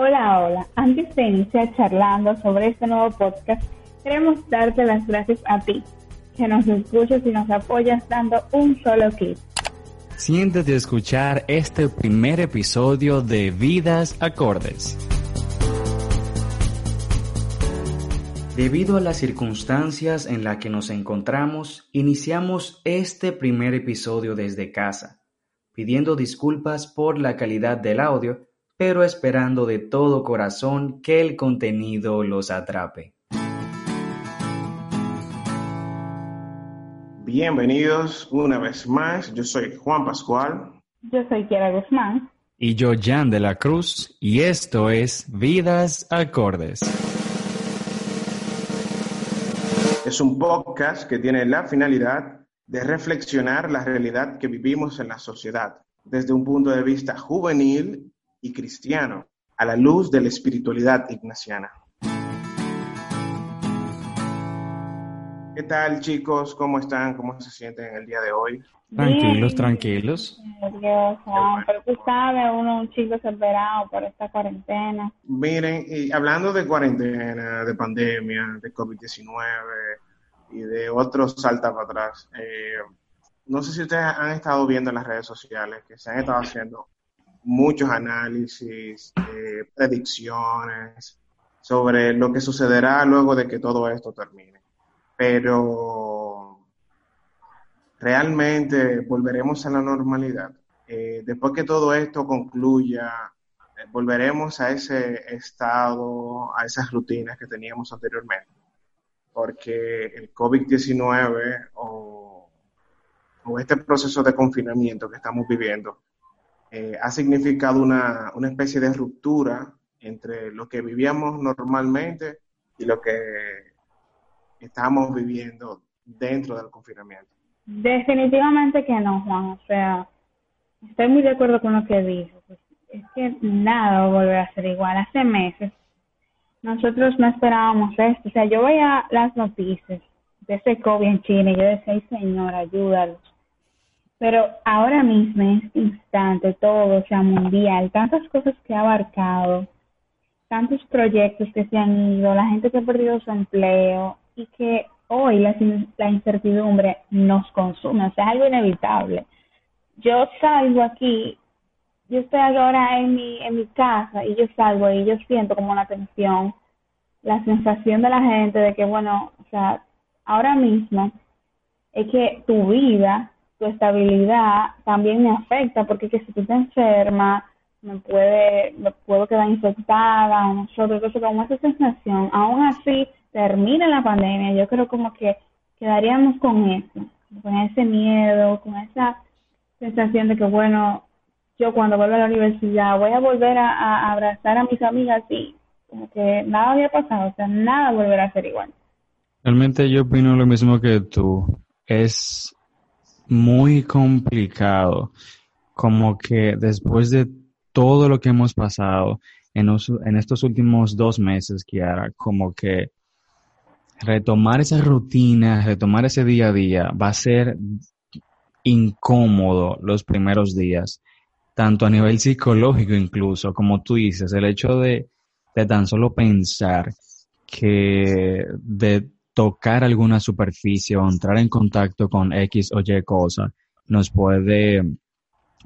Hola, hola. Antes de iniciar charlando sobre este nuevo podcast, queremos darte las gracias a ti, que nos escuchas y nos apoyas dando un solo clic. Siéntate a escuchar este primer episodio de Vidas Acordes. Debido a las circunstancias en las que nos encontramos, iniciamos este primer episodio desde casa, pidiendo disculpas por la calidad del audio pero esperando de todo corazón que el contenido los atrape. Bienvenidos una vez más. Yo soy Juan Pascual. Yo soy Kiara Guzmán. Y yo, Jan de la Cruz. Y esto es Vidas Acordes. Es un podcast que tiene la finalidad de reflexionar la realidad que vivimos en la sociedad desde un punto de vista juvenil y cristiano a la luz de la espiritualidad ignaciana. ¿Qué tal chicos? ¿Cómo están? ¿Cómo se sienten en el día de hoy? Tranquilos, tranquilos. Dios, pero tú sabes, uno un chico desesperado por esta cuarentena. Miren, y hablando de cuarentena, de pandemia, de COVID-19 y de otros salta para atrás, eh, no sé si ustedes han estado viendo en las redes sociales que se han estado haciendo muchos análisis, eh, predicciones sobre lo que sucederá luego de que todo esto termine. Pero realmente volveremos a la normalidad. Eh, después que todo esto concluya, eh, volveremos a ese estado, a esas rutinas que teníamos anteriormente. Porque el COVID-19 o, o este proceso de confinamiento que estamos viviendo eh, ha significado una, una especie de ruptura entre lo que vivíamos normalmente y lo que estamos viviendo dentro del confinamiento. Definitivamente que no, Juan. O sea, estoy muy de acuerdo con lo que dijo. Es que nada va a volver a ser igual. Hace meses nosotros no esperábamos esto. O sea, yo veía las noticias de ese COVID en China y yo decía, Ay, señor, ayúdalos. Pero ahora mismo, en este instante, todo, o sea, mundial, tantas cosas que ha abarcado, tantos proyectos que se han ido, la gente que ha perdido su empleo y que hoy la, la incertidumbre nos consume, o sea, es algo inevitable. Yo salgo aquí, yo estoy ahora en mi, en mi casa y yo salgo y yo siento como la tensión, la sensación de la gente de que, bueno, o sea, ahora mismo es que tu vida tu estabilidad también me afecta porque que si tú te enfermas me puede me puedo quedar infectada o nosotros entonces como esa sensación. Aún así termina la pandemia yo creo como que quedaríamos con eso con ese miedo con esa sensación de que bueno yo cuando vuelva a la universidad voy a volver a, a abrazar a mis amigas y como que nada había pasado o sea nada volverá a ser igual. Realmente yo opino lo mismo que tú. Es muy complicado. Como que después de todo lo que hemos pasado en, estos últimos dos meses, Kiara, como que retomar esa rutina, retomar ese día a día va a ser incómodo los primeros días, tanto a nivel psicológico incluso, como tú dices, el hecho de, de tan solo pensar que de tocar alguna superficie o entrar en contacto con X o Y cosa nos puede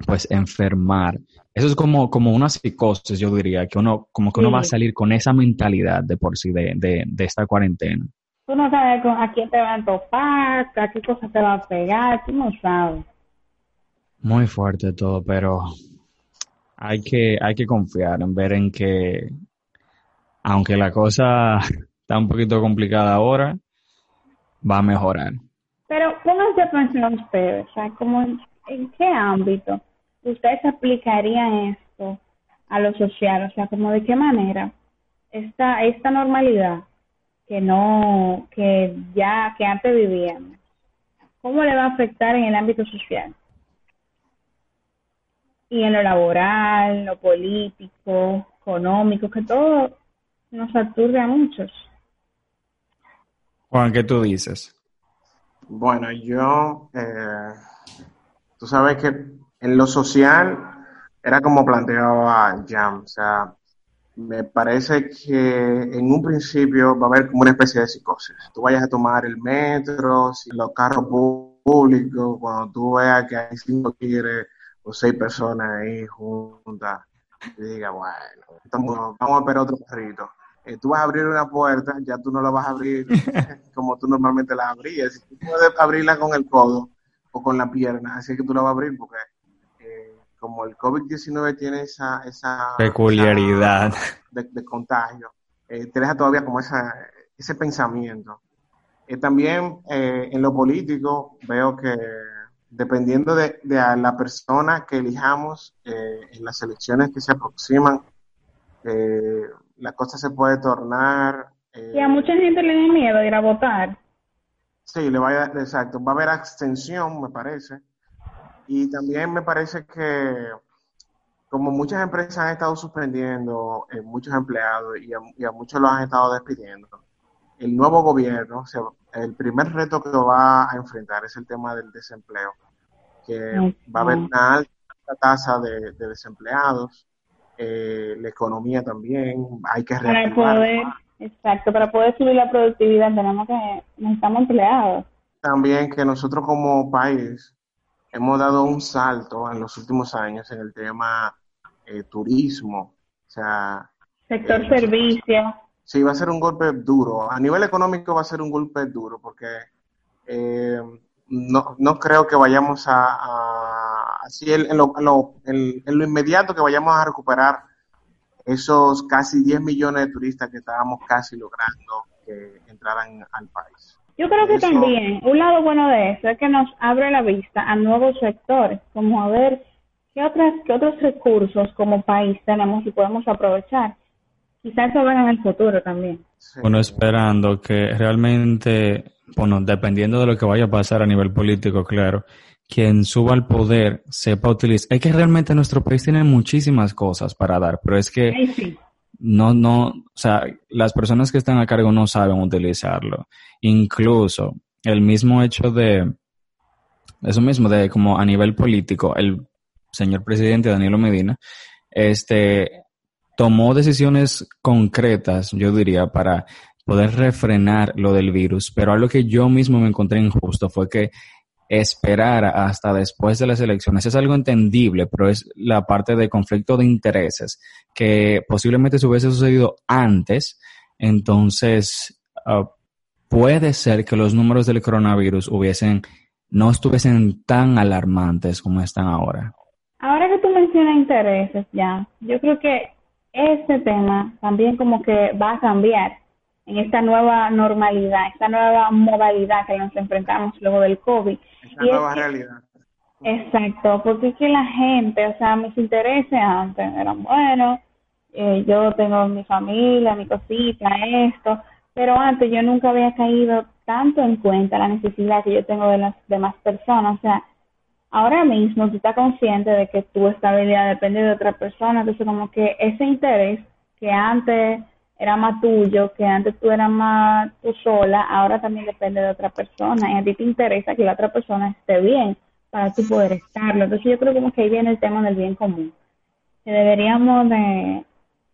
pues enfermar. Eso es como, como una psicosis, yo diría, que uno, como que uno va a salir con esa mentalidad de por sí de, de, esta cuarentena. Tú no sabes a quién te va a topar, a qué cosa te va a pegar, tú no sabes. Muy fuerte todo, pero hay que, hay que confiar en ver en que, aunque la cosa está un poquito complicada ahora, va a mejorar. Pero pónganse a pensar ustedes, o sea, como en, qué ámbito ustedes aplicarían esto a lo social, o sea, como de qué manera esta, esta normalidad que no, que ya, que antes vivíamos, ¿cómo le va a afectar en el ámbito social? Y en lo laboral, lo político, económico, que todo nos aturde a muchos. Juan, ¿qué tú dices? Bueno, yo, eh, tú sabes que en lo social era como planteaba Jam, o sea, me parece que en un principio va a haber como una especie de psicosis. Tú vayas a tomar el metro, los carros públicos, cuando tú veas que hay cinco tigres o seis personas ahí juntas, y digas, bueno, vamos a esperar otro carrito. Eh, tú vas a abrir una puerta, ya tú no la vas a abrir como tú normalmente la abrías. Tú puedes abrirla con el codo o con la pierna, así que tú la vas a abrir porque eh, como el COVID-19 tiene esa, esa peculiaridad de, contagio, eh, te deja todavía como esa, ese pensamiento. también en lo político veo que dependiendo de, de la persona que elijamos en las elecciones que se aproximan, eh, la cosa se puede tornar... y a mucha gente le da miedo ir a votar. Sí, le va a, exacto, va a haber abstención, me parece. Y también me parece que como muchas empresas han estado suspendiendo eh, muchos empleados y a, muchos los han estado despidiendo, el nuevo gobierno, o sea, el primer reto que va a enfrentar es el tema del desempleo, que va a haber una alta tasa de desempleados, eh, la economía también, hay que para poder, exacto, para poder subir la productividad tenemos que, necesitamos empleados. También que nosotros como país hemos dado un salto en los últimos años en el tema eh, turismo, o sea... Sector eh, servicio. Sí, va a ser un golpe duro. A nivel económico va a ser un golpe duro porque no, no creo que vayamos a, así en, lo, en, lo, inmediato que vayamos a recuperar esos casi 10 millones de turistas que estábamos casi logrando que entraran al país. Yo creo que también un lado bueno de eso es que nos abre la vista a nuevos sectores, como a ver qué, otras, qué otros recursos como país tenemos y podemos aprovechar. Quizás eso venga en el futuro también. Bueno, esperando que realmente bueno, dependiendo de lo que vaya a pasar a nivel político, claro, quien suba al poder sepa utilizar. Es que realmente nuestro país tiene muchísimas cosas para dar, pero es que no, no, o sea, las personas que están a cargo no saben utilizarlo. Incluso el mismo hecho de, eso mismo, de como a nivel político, el señor presidente Danilo Medina, este, tomó decisiones concretas, yo diría, para poder refrenar lo del virus, pero algo que yo mismo me encontré injusto fue que esperar hasta después de las elecciones es algo entendible, pero es la parte de conflicto de intereses que posiblemente se hubiese sucedido antes, entonces ah, puede ser que los números del coronavirus hubiesen no estuviesen tan alarmantes como están ahora. Ahora que tú mencionas intereses ya, yo creo que este tema también como que va a cambiar en esta nueva normalidad, esta nueva modalidad que nos enfrentamos luego del COVID. Esta nueva realidad. Exacto, porque es que la gente, o sea, mis intereses antes eran buenos, eh, yo tengo mi familia, mi cosita, esto, pero antes yo nunca había caído tanto en cuenta la necesidad que yo tengo de las demás personas, o sea, ahora mismo tú estás consciente de que tu estabilidad depende de otra persona, entonces como que ese interés que antes era más tuyo, que antes tú eras más tú sola, ahora también depende de otra persona y a ti te interesa que la otra persona esté bien para tú poder estarlo. Entonces yo creo como que ahí viene el tema del bien común, que deberíamos de,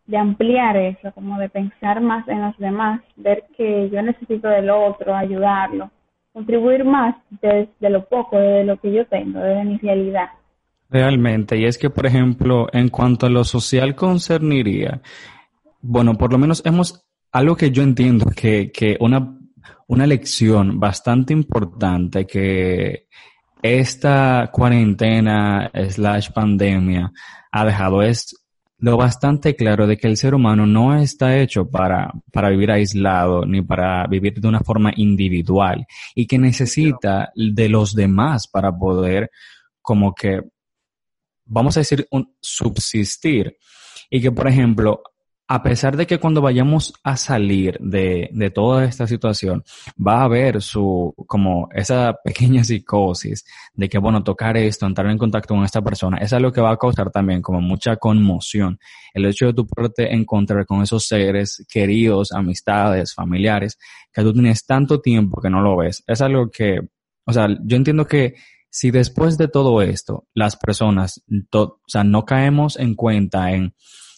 de ampliar eso, como de pensar más en los demás, ver que yo necesito del otro, ayudarlo, contribuir más desde lo poco, de lo que yo tengo, desde mi realidad. Realmente, y es que, por ejemplo, en cuanto a lo social concerniría, bueno, por lo menos hemos, algo que yo entiendo que, que una, una lección bastante importante que esta cuarentena slash pandemia ha dejado es lo bastante claro de que el ser humano no está hecho para, para vivir aislado ni para vivir de una forma individual y que necesita de los demás para poder como que, vamos a decir, un, subsistir. Y que, por ejemplo, a pesar de que cuando vayamos a salir de, de, toda esta situación, va a haber su, como esa pequeña psicosis de que, bueno, tocar esto, entrar en contacto con esta persona, es algo que va a causar también como mucha conmoción. El hecho de tu poderte encontrar con esos seres queridos, amistades, familiares, que tú tienes tanto tiempo que no lo ves, es algo que, o sea, yo entiendo que si después de todo esto, las personas, o sea, no caemos en cuenta en,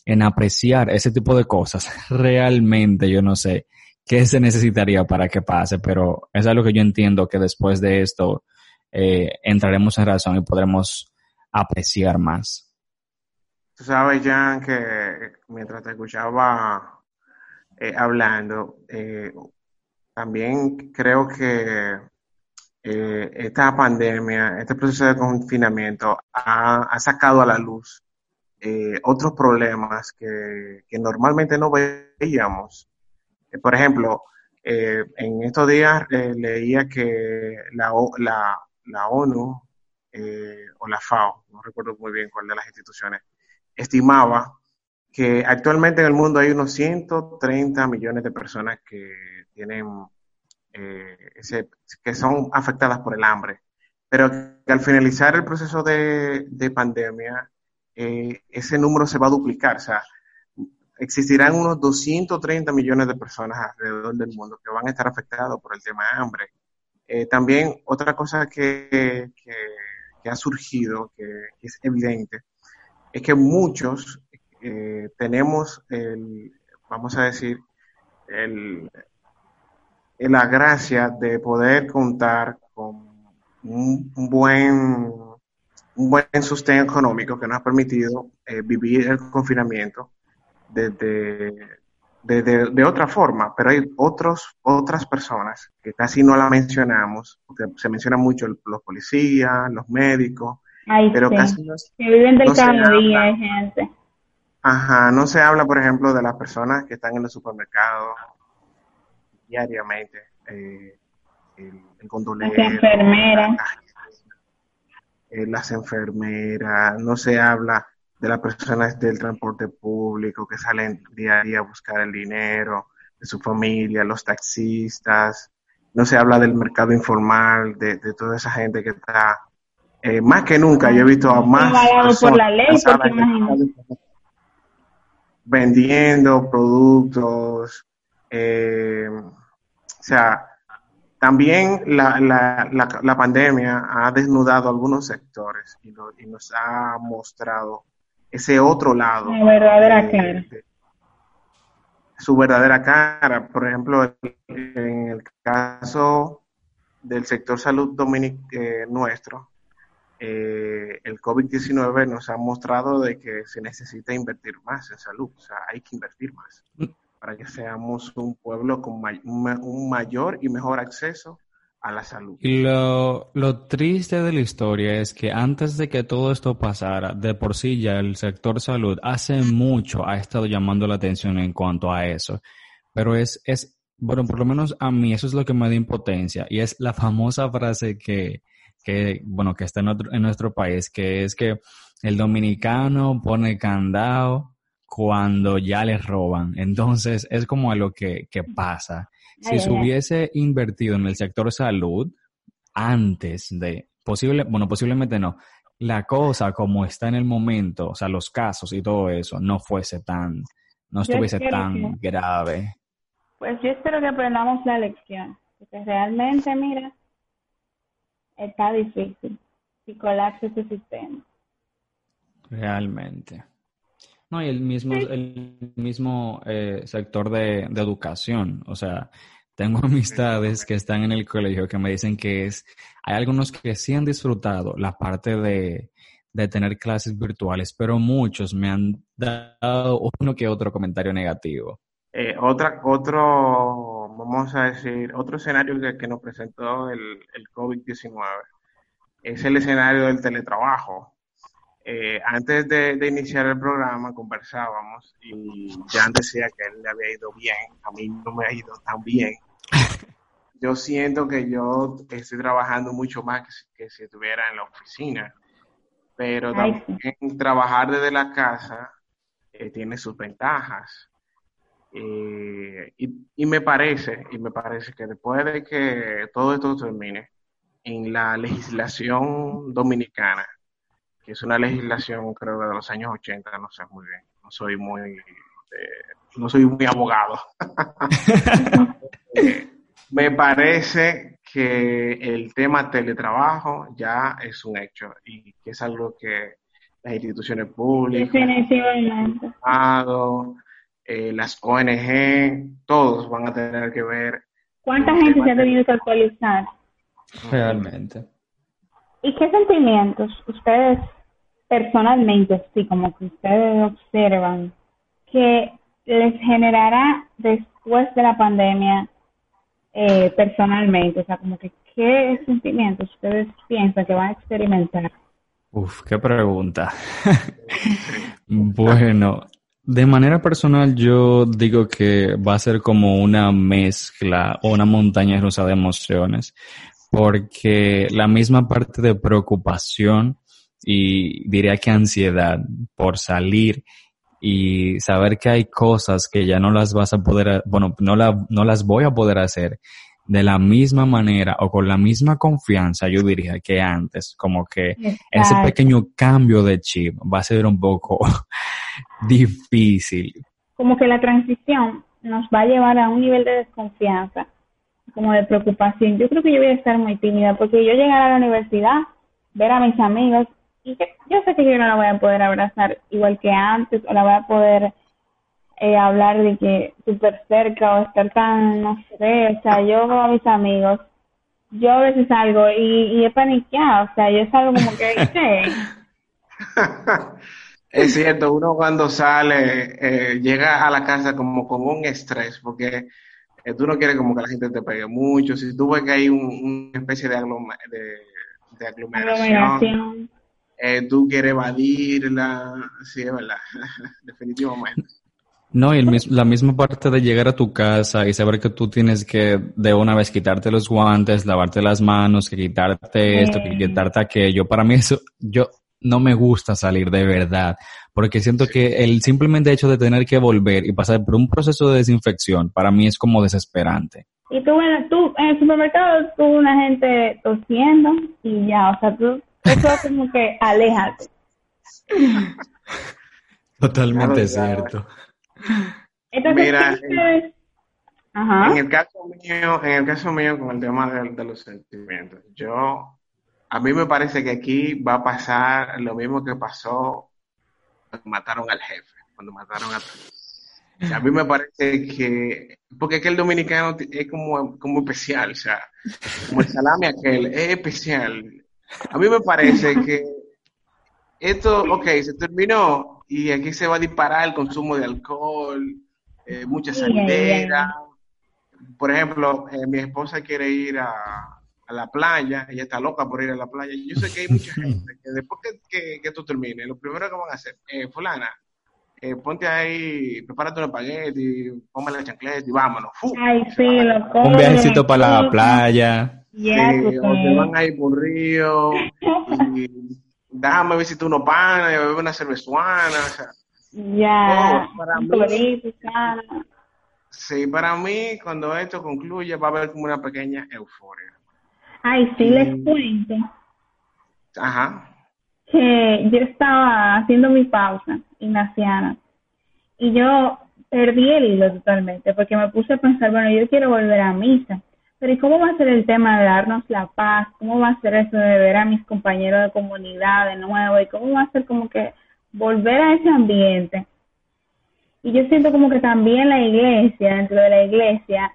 en apreciar ese tipo de cosas, realmente yo no sé qué se necesitaría para que pase, pero es algo que yo entiendo que después de esto eh, entraremos en razón y podremos apreciar más. Tú sabes, Jan, que mientras te escuchaba eh, hablando, eh, también creo que esta pandemia, este proceso de confinamiento ha, ha sacado a la luz eh, otros problemas que, normalmente no veíamos. Eh, por ejemplo, eh, en estos días leía que la, la, ONU o la FAO, no recuerdo muy bien cuál de las instituciones, estimaba que actualmente en el mundo hay unos 130 millones de personas que tienen que son afectadas por el hambre, pero que al finalizar el proceso de pandemia eh, ese número se va a duplicar. O sea, existirán unos 230 millones de personas alrededor del mundo que van a estar afectados por el tema de hambre. Eh, también otra cosa que, que, ha surgido, que, es evidente, es que muchos eh, tenemos, el, vamos a decir, el, la gracia de poder contar con un buen un buen sustento económico que nos ha permitido eh, vivir el confinamiento de, de, otra forma, pero hay otros, otras personas que casi no la mencionamos, porque se menciona mucho los policías, los médicos, pero casi no, que viven del cada día, gente. Ajá, no se habla, por ejemplo, de las personas que están en los supermercados diariamente, eh, el, el condolero, las enfermeras. Eh, las enfermeras, no se habla de las personas del transporte público que salen día a día a buscar el dinero, de su familia, los taxistas, no se habla del mercado informal, de, toda esa gente que está, eh, más que nunca, yo he visto a más vendiendo productos, eh, o sea, también la, la, la, pandemia ha desnudado algunos sectores y, nos ha mostrado ese otro lado. Su verdadera cara. su verdadera cara. Por ejemplo, en el caso del sector salud dominic eh, nuestro, eh, el COVID-19 nos ha mostrado de que se necesita invertir más en salud, o sea, hay que invertir más. Para que seamos un pueblo con un mayor y mejor acceso a la salud. Y lo, lo, triste de la historia es que antes de que todo esto pasara, de por sí ya el sector salud hace mucho ha estado llamando la atención en cuanto a eso. Pero es, es, bueno, por lo menos a mí eso es lo que me da impotencia y es la famosa frase que, que bueno, que está en, en nuestro país, que es que el dominicano pone candado cuando ya les roban. Entonces, es como a lo que, pasa. Si se hubiese invertido en el sector salud antes de, posible, bueno, posiblemente no, la cosa como está en el momento, o sea, los casos y todo eso, no fuese tan, no estuviese tan grave. Pues yo espero que aprendamos la lección, porque realmente, mira, está difícil si colapsa ese sistema. Realmente. No, y el mismo, el mismo eh, sector de, educación. O sea, tengo amistades que están en el colegio que me dicen que es, hay algunos que sí han disfrutado la parte de, de tener clases virtuales, pero muchos me han dado uno que otro comentario negativo. Eh, otra, otro, vamos a decir, otro escenario que, que nos presentó el, el COVID-19 es el escenario del teletrabajo. Eh, antes de, iniciar el programa conversábamos y Jan decía que él le había ido bien, a mí no me ha ido tan bien. Yo siento que yo estoy trabajando mucho más que si, estuviera en la oficina, pero también trabajar desde la casa eh, tiene sus ventajas. Eh, y, me parece, y me parece que después de que todo esto termine, en la legislación dominicana, que es una legislación creo de los años 80, no sé muy bien, no soy muy, eh, no soy muy abogado. me parece que el tema teletrabajo ya es un hecho y que es algo que las instituciones públicas, Definitivamente. Eh, las ONG, todos van a tener que ver. ¿Cuánta gente se ha tenido que actualizar? Realmente. ¿Y qué sentimientos ustedes personalmente, sí, como que ustedes observan, que les generará después de la pandemia eh, personalmente? O sea, como que qué sentimientos ustedes piensan que van a experimentar. Uf, qué pregunta. bueno, de manera personal yo digo que va a ser como una mezcla o una montaña rusa de emociones, porque la misma parte de preocupación y diría que ansiedad por salir y saber que hay cosas que ya no las vas a poder, bueno, no, la, no las voy a poder hacer de la misma manera o con la misma confianza, yo diría que antes, como que ese pequeño cambio de chip va a ser un poco difícil. Como que la transición nos va a llevar a un nivel de desconfianza, como de preocupación. Yo creo que yo voy a estar muy tímida porque yo llegar a la universidad, ver a mis amigos y yo sé que yo no la voy a poder abrazar igual que antes o la voy a poder eh, hablar de que súper cerca o estar tan, no sé, o sea, yo a mis amigos, yo a veces salgo y, y he paniqueado, o sea, yo salgo como que, ¿qué? es cierto, uno cuando sale eh, llega a la casa como con un estrés, porque eh, tú no quieres como que la gente te pegue mucho, si tú ves que hay una especie de, de, aglomeración, Eh, tú quieres evadirla, sí, es verdad, definitivamente. No, y la misma parte de llegar a tu casa y saber que tú tienes que de una vez quitarte los guantes, lavarte las manos, que quitarte esto, que quitarte aquello. Para mí eso, yo no me gusta salir de verdad, porque siento que el simplemente hecho de tener que volver y pasar por un proceso de desinfección, para mí es como desesperante. Y tú, bueno, tú en el supermercado, tú una gente tosiendo y ya, o sea, tú, eso como que aléjate. Totalmente cierto. Mira, en, el caso mío, en el caso mío con el tema de, los sentimientos, yo, a mí me parece que aquí va a pasar lo mismo que pasó mataron al jefe, cuando mataron a... a mí me parece que, porque es que el dominicano es como, como especial, o sea, como el salame aquel, es especial. A mí me parece que esto, ok, se terminó, y aquí se va a disparar el consumo de alcohol, eh, mucha salidera. Por ejemplo, eh, mi esposa quiere ir a, la playa, ella está loca por ir a la playa. Yo sé que hay mucha gente que después que, que, que esto termine, lo primero que van a hacer, eh, fulana, eh, ponte ahí, prepárate un espagueti, ponme la chancleta y vámonos. Ay, sí, lo un viajecito para la playa. Yeah, o te van a ir por río y déjame ver si tú no panas, beber una cervezuana, o sea. Ya, para mí, sí, para mí, cuando esto concluye, va a haber como una pequeña euforia. Ay, sí, les cuento. Ajá. Que yo estaba haciendo mi pausa, ignaciana, y yo perdí el hilo totalmente, porque me puse a pensar, bueno, yo quiero volver a misa pero ¿y cómo va a ser el tema de darnos la paz? ¿Cómo va a ser eso de ver a mis compañeros de comunidad de nuevo? ¿Y cómo va a ser como que volver a ese ambiente? Y yo siento como que también la iglesia, dentro de la iglesia,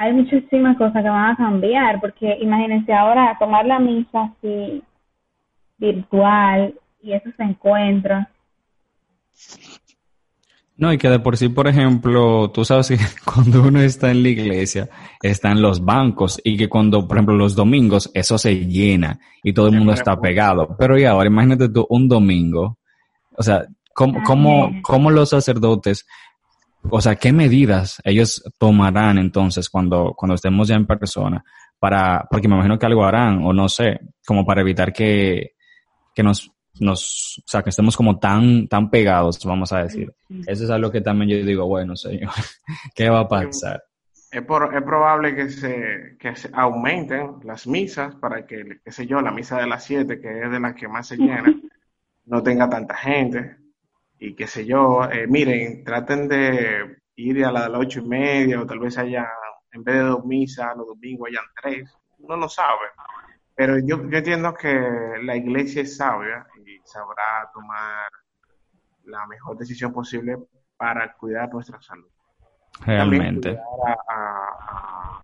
hay muchísimas cosas que van a cambiar, porque imagínense ahora tomar la misa así virtual y esos encuentros. No, y que de por sí, por ejemplo, tú sabes que cuando uno está en la iglesia, están los bancos y que cuando, por ejemplo, los domingos, eso se llena y todo el mundo está pegado. Pero y ahora, imagínate tú un domingo, o sea, ¿cómo, cómo, cómo los sacerdotes, o sea, qué medidas ellos tomarán entonces cuando, cuando estemos ya en persona para, porque me imagino que algo harán o no sé, como para evitar que, que nos nos, o sea, que estemos como tan, tan pegados, vamos a decir. Eso es algo que también yo digo, bueno, señor, ¿qué va a pasar? Es, es probable que se, que se aumenten las misas para que, qué sé yo, la misa de las siete, que es de las que más se llena, no tenga tanta gente. Y qué sé yo, eh, miren, traten de ir a la de las ocho y media o tal vez haya, en vez de dos misas, los domingos hayan tres. Uno no sabe. Pero yo, yo entiendo que la iglesia es sabia y sabrá tomar la mejor decisión posible para cuidar nuestra salud. Realmente. a,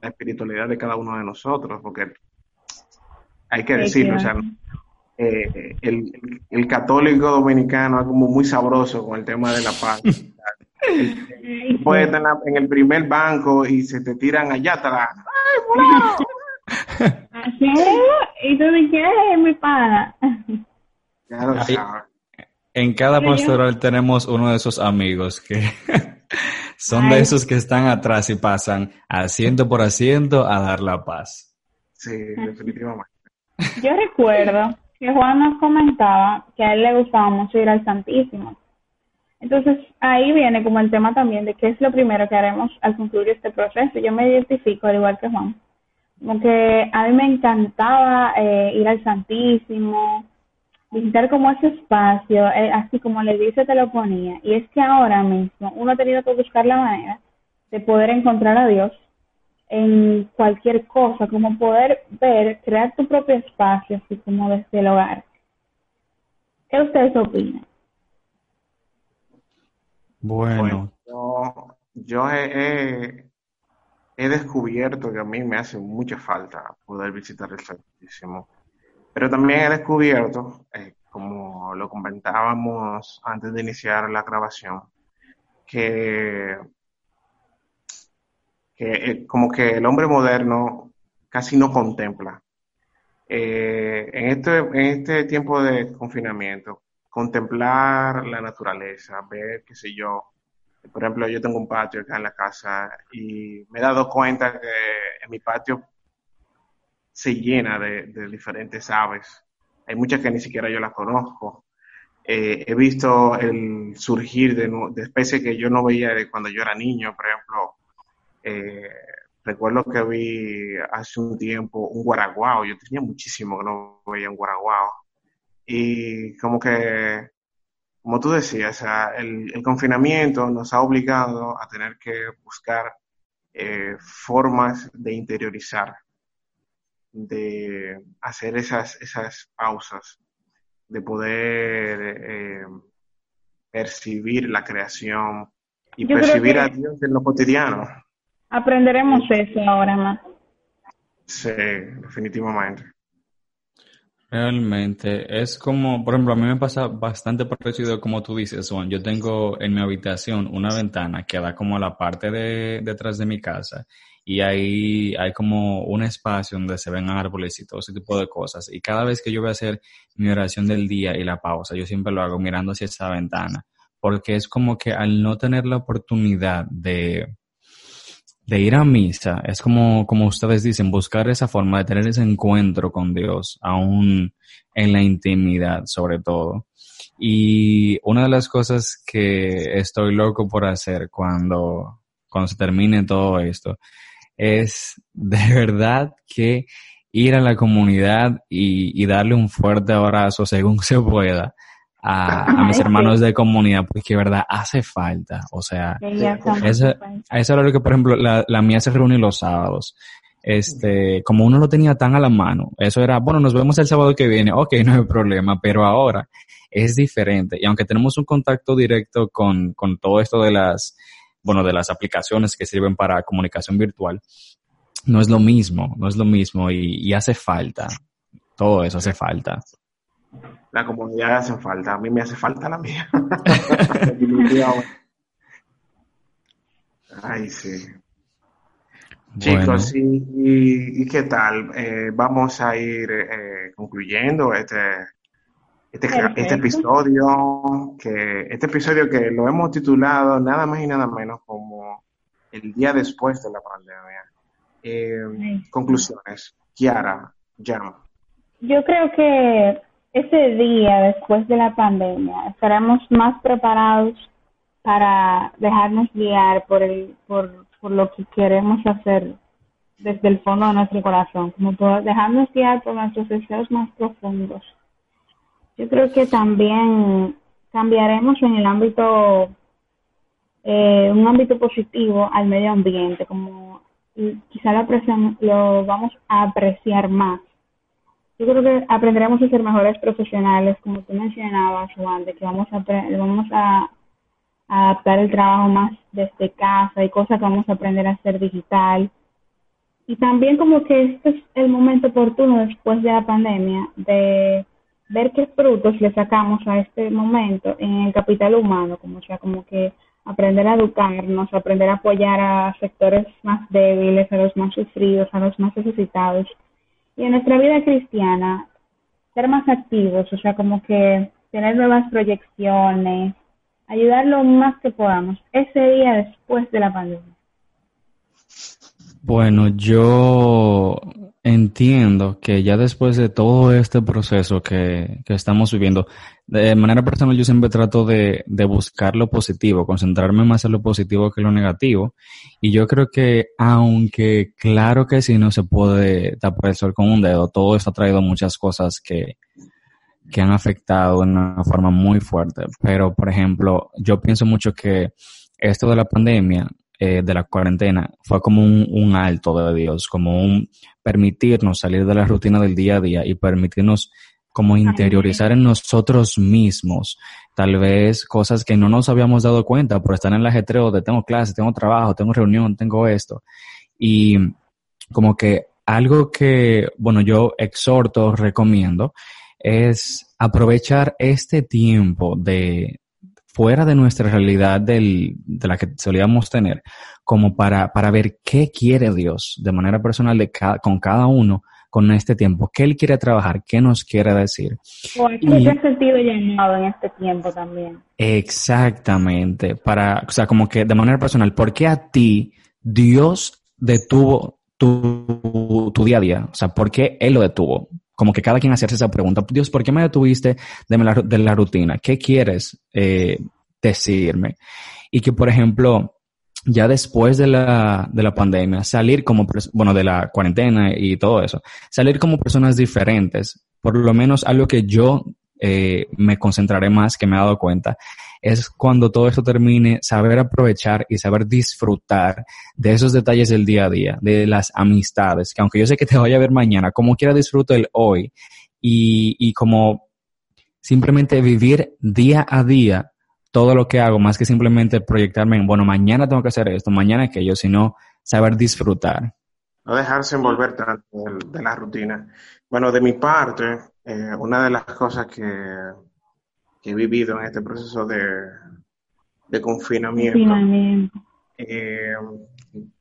la espiritualidad de cada uno de nosotros, porque hay que decirlo, o sea, eh, el, el, católico dominicano es como muy sabroso con el tema de la paz. Puedes estar en el primer banco y se te tiran allá atrás. ¿Así? ¿Y tú qué mi pana? En cada pastoral tenemos uno de esos amigos que son de esos que están atrás y pasan asiento por asiento a dar la paz. Sí, definitivamente. Yo recuerdo que Juan nos comentaba que a él le gustaba mucho ir al Santísimo. Entonces ahí viene como el tema también de qué es lo primero que haremos al concluir este proceso. Yo me identifico, al igual que Juan, como que a mí me encantaba eh, ir al Santísimo, visitar como ese espacio, eh, así como le dice te lo ponía. Y es que ahora mismo uno ha tenido que buscar la manera de poder encontrar a Dios en cualquier cosa, como poder ver, crear tu propio espacio, así como desde el hogar. ¿Qué ustedes opinan? Bueno, yo, yo he, he, descubierto que a mí me hace mucha falta poder visitar el Santísimo, pero también he descubierto, eh, como lo comentábamos antes de iniciar la grabación, que que eh, como que el hombre moderno casi no contempla. Eh, en, este, en este tiempo de confinamiento, contemplar la naturaleza, ver, qué sé yo, por ejemplo, yo tengo un patio acá en la casa y me he dado cuenta que en mi patio se llena de, diferentes aves. Hay muchas que ni siquiera yo las conozco. Eh, he visto el surgir de, de, especies que yo no veía de cuando yo era niño, por ejemplo, eh, recuerdo que vi hace un tiempo un guaraguao, yo tenía muchísimo que no veía un guaraguao. Y como que, como tú decías, el, confinamiento nos ha obligado a tener que buscar eh, formas de interiorizar, de hacer esas, esas pausas, de poder eh, percibir la creación y percibir a Dios en lo cotidiano. Aprenderemos eso ahora más. Sí, definitivamente. Realmente, es como, por ejemplo, a mí me pasa bastante parecido como tú dices, Juan. Yo tengo en mi habitación una ventana que da como a la parte de detrás de mi casa y ahí hay como un espacio donde se ven árboles y todo ese tipo de cosas. Y cada vez que yo voy a hacer mi oración del día y la pausa, yo siempre lo hago mirando hacia esa ventana, porque es como que al no tener la oportunidad de, de ir a misa es como, como ustedes dicen, buscar esa forma de tener ese encuentro con Dios, aún en la intimidad sobre todo. Y una de las cosas que estoy loco por hacer cuando, cuando se termine todo esto es de verdad que ir a la comunidad y, y darle un fuerte abrazo según se pueda a, mis hermanos de comunidad, porque verdad hace falta. O sea, eso, eso era lo que, por ejemplo, la, la mía se reúne los sábados. Este, como uno lo tenía tan a la mano, eso era, bueno, nos vemos el sábado que viene, ok, no hay problema, pero ahora es diferente. Y aunque tenemos un contacto directo con, con todo esto de las, bueno, de las aplicaciones que sirven para comunicación virtual, no es lo mismo, no es lo mismo y, y hace falta. Todo eso hace falta la comunidad hace falta. A mí me hace falta la mía. Ay, sí. Chicos, y, qué tal? Eh, vamos a ir eh, concluyendo este, este, este, episodio, que este episodio que lo hemos titulado nada más y nada menos como el día después de la pandemia. Eh, conclusiones. Kiara, llama. Yo creo que ese día después de la pandemia estaremos más preparados para dejarnos guiar por el por, por lo que queremos hacer desde el fondo de nuestro corazón, como dejarnos guiar por nuestros deseos más profundos. Yo creo que también cambiaremos en el ámbito, eh, un ámbito positivo al medio ambiente, como quizá lo, lo vamos a apreciar más. Yo creo que aprenderemos a ser mejores profesionales, como tú mencionabas, Juan, de que vamos a, vamos a, adaptar el trabajo más desde casa y cosas que vamos a aprender a hacer digital y también como que este es el momento oportuno después de la pandemia de ver qué frutos le sacamos a este momento en el capital humano, como sea, como que aprender a educarnos, aprender a apoyar a sectores más débiles, a los más sufridos, a los más necesitados. Y en nuestra vida cristiana, ser más activos, o sea, como que tener nuevas proyecciones, ayudar lo más que podamos ese día después de la pandemia. Bueno, yo entiendo que ya después de todo este proceso que, que estamos viviendo, de manera personal yo siempre trato de, de, buscar lo positivo, concentrarme más en lo positivo que en lo negativo. Y yo creo que aunque claro que sí no se puede tapar el sol con un dedo, todo esto ha traído muchas cosas que, que han afectado de una forma muy fuerte. Pero, por ejemplo, yo pienso mucho que esto de la pandemia eh, de la cuarentena fue como un, alto de Dios, como un permitirnos salir de la rutina del día a día y permitirnos como interiorizar en nosotros mismos, tal vez cosas que no nos habíamos dado cuenta por estar en el ajetreo de tengo clase, tengo trabajo, tengo reunión, tengo esto. Y como que algo que, bueno, yo exhorto, recomiendo, es aprovechar este tiempo de, fuera de nuestra realidad del, de la que solíamos tener, como para, para ver qué quiere Dios de manera personal de con cada uno con este tiempo, qué Él quiere trabajar, qué nos quiere decir. O qué ha sentido llamado en este tiempo también. Exactamente, para, o sea, como que de manera personal, ¿por qué a ti Dios detuvo tu, tu día a día? O sea, ¿por qué Él lo detuvo? Como que cada quien hacerse esa pregunta, Dios, ¿por qué me detuviste de la, de la rutina? ¿Qué quieres eh, decirme? Y que, por ejemplo, ya después de la, de la pandemia, salir como, bueno, de la cuarentena y todo eso, salir como personas diferentes, por lo menos algo que yo eh, me concentraré más, que me he dado cuenta, es cuando todo esto termine, saber aprovechar y saber disfrutar de esos detalles del día a día, de las amistades, que aunque yo sé que te vaya a ver mañana, como quiera disfruto el hoy y, y como simplemente vivir día a día todo lo que hago, más que simplemente proyectarme en, bueno, mañana tengo que hacer esto, mañana aquello, sino saber disfrutar. No dejarse envolver tanto de, la rutina. Bueno, de mi parte, eh, una de las cosas que he vivido en este proceso de, confinamiento. Eh,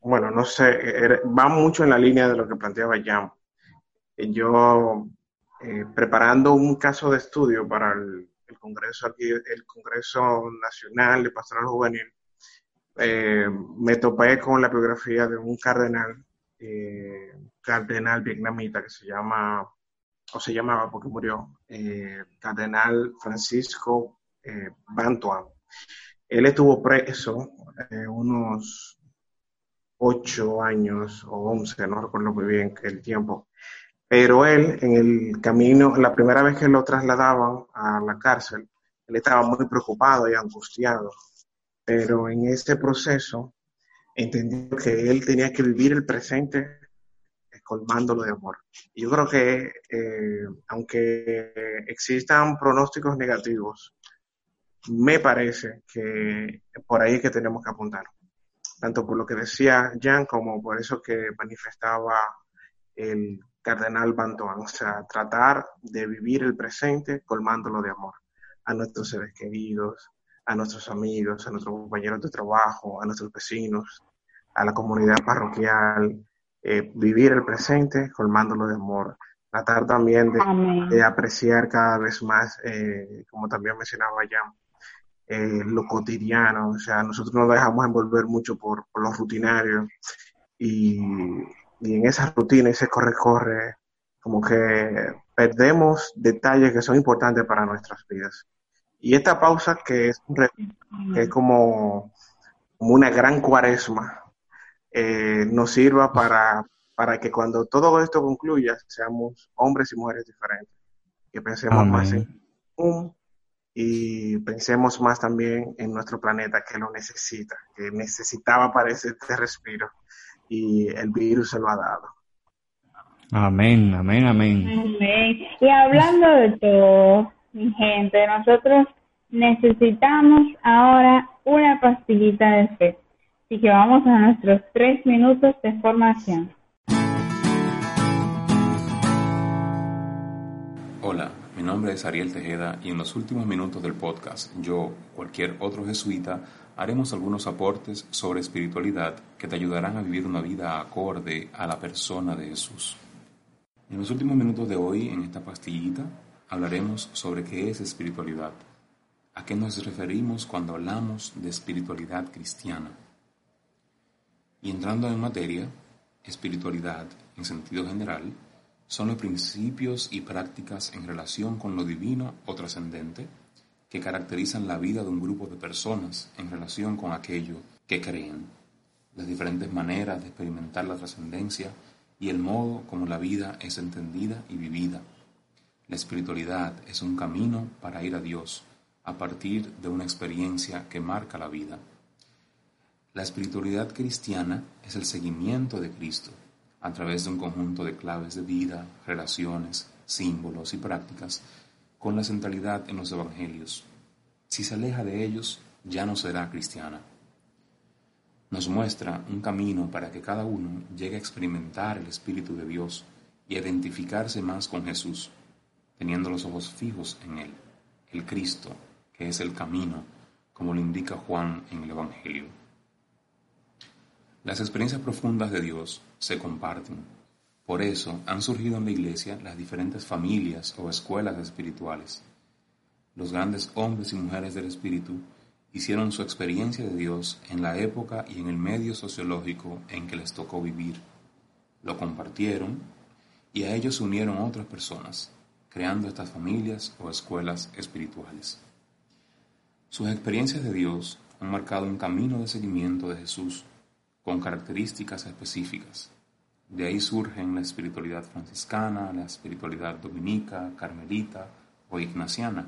bueno, no sé, va mucho en la línea de lo que planteaba Jan. Yo, eh, preparando un caso de estudio para el, Congreso el Congreso Nacional de Pastoral Juvenil, eh, me topé con la biografía de un cardenal, cardenal vietnamita que se llama o se llamaba porque murió, eh, Cardenal Francisco eh, Bantuan. Él estuvo preso eh, unos ocho años o once, no recuerdo muy bien el tiempo, pero él en el camino, la primera vez que lo trasladaban a la cárcel, él estaba muy preocupado y angustiado, pero en este proceso entendió que él tenía que vivir el presente colmándolo de amor. Yo creo que eh, aunque existan pronósticos negativos, me parece que por ahí es que tenemos que apuntar. Tanto por lo que decía Jan como por eso que manifestaba el cardenal Bantoan. O sea, tratar de vivir el presente colmándolo de amor a nuestros seres queridos, a nuestros amigos, a nuestros compañeros de trabajo, a nuestros vecinos, a la comunidad parroquial, eh, vivir el presente colmándolo de amor, tratar también de, apreciar cada vez más, eh, como también mencionaba ya, eh, lo cotidiano, o sea, nosotros nos dejamos envolver mucho por, por lo rutinario. Y, y, en esa rutina, ese corre-corre, como que perdemos detalles que son importantes para nuestras vidas. Y esta pausa que es, es como, una gran cuaresma, eh, nos sirva para, para que cuando todo esto concluya seamos hombres y mujeres diferentes, que pensemos más en un y pensemos más también en nuestro planeta que lo necesita, que necesitaba para ese respiro y el virus se lo ha dado. Amén, amén, amén. Amén. Y hablando de todo, mi gente, nosotros necesitamos ahora una pastillita de fe. Así que vamos a nuestros tres minutos de formación. Hola, mi nombre es Ariel Tejeda y en los últimos minutos del podcast, yo, cualquier otro jesuita, haremos algunos aportes sobre espiritualidad que te ayudarán a vivir una vida acorde a la persona de Jesús. En los últimos minutos de hoy, en esta pastillita, hablaremos sobre qué es espiritualidad, a qué nos referimos cuando hablamos de espiritualidad cristiana. Y entrando en materia, espiritualidad, en sentido general, son los principios y prácticas en relación con lo divino o trascendente que caracterizan la vida de un grupo de personas en relación con aquello que creen, las diferentes maneras de experimentar la trascendencia y el modo como la vida es entendida y vivida. La espiritualidad es un camino para ir a Dios a partir de una experiencia que marca la vida. La espiritualidad cristiana es el seguimiento de Cristo a través de un conjunto de claves de vida, relaciones, símbolos y prácticas con la centralidad en los evangelios. Si se aleja de ellos, ya no será cristiana nos muestra un camino para que cada uno llegue a experimentar el Espíritu de Dios y a identificarse más con Jesús, teniendo los ojos fijos en Él, el Cristo, que es el camino, como lo indica Juan en el Evangelio. Las experiencias profundas de Dios se comparten. Por eso han surgido en la Iglesia las diferentes familias o escuelas espirituales. Los grandes hombres y mujeres del Espíritu hicieron su experiencia de Dios en la época y en el medio sociológico en que les tocó vivir. Lo compartieron y a ellos se unieron otras personas, creando estas familias o escuelas espirituales. Sus experiencias de Dios han marcado un camino de seguimiento de Jesús con características específicas. De ahí surgen la espiritualidad franciscana, la espiritualidad dominica, carmelita o ignaciana,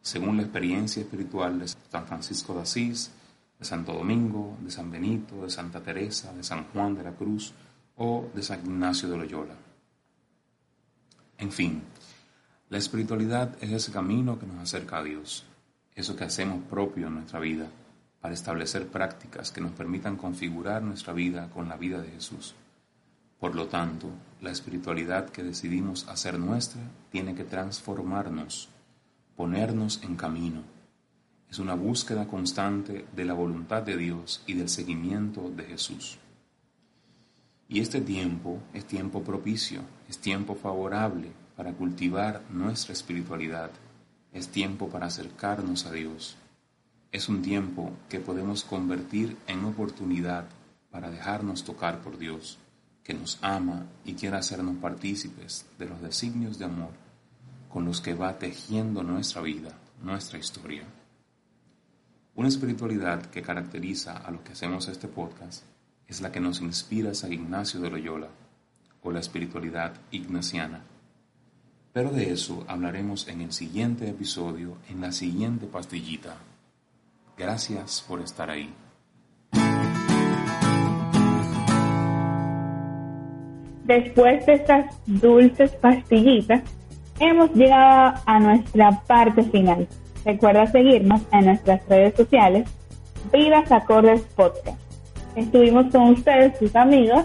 según la experiencia espiritual de San Francisco de Asís, de Santo Domingo, de San Benito, de Santa Teresa, de San Juan de la Cruz o de San Ignacio de Loyola. En fin, la espiritualidad es ese camino que nos acerca a Dios, eso que hacemos propio en nuestra vida para establecer prácticas que nos permitan configurar nuestra vida con la vida de Jesús. Por lo tanto, la espiritualidad que decidimos hacer nuestra tiene que transformarnos ponernos en camino. Es una búsqueda constante de la voluntad de Dios y del seguimiento de Jesús. Y este tiempo es tiempo propicio, es tiempo favorable para cultivar nuestra espiritualidad, es tiempo para acercarnos a Dios. Es un tiempo que podemos convertir en oportunidad para dejarnos tocar por Dios, que nos ama y quiere hacernos partícipes de los designios de amor con los que va tejiendo nuestra vida, nuestra historia. Una espiritualidad que caracteriza a los que hacemos este podcast es la que nos inspira San Ignacio de Loyola, o la espiritualidad ignaciana. Pero de eso hablaremos en el siguiente episodio, en la siguiente pastillita. Gracias por estar ahí. Después de estas dulces pastillitas, hemos llegado a nuestra parte final. Recuerda seguirnos en nuestras redes sociales, Vivas Acordes Podcast. Estuvimos con ustedes, sus amigos,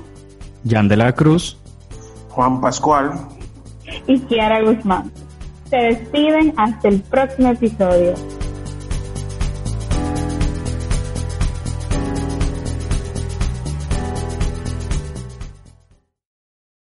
Jan de la Cruz, Juan Pascual y Kiara Guzmán. Se despiden hasta el próximo episodio.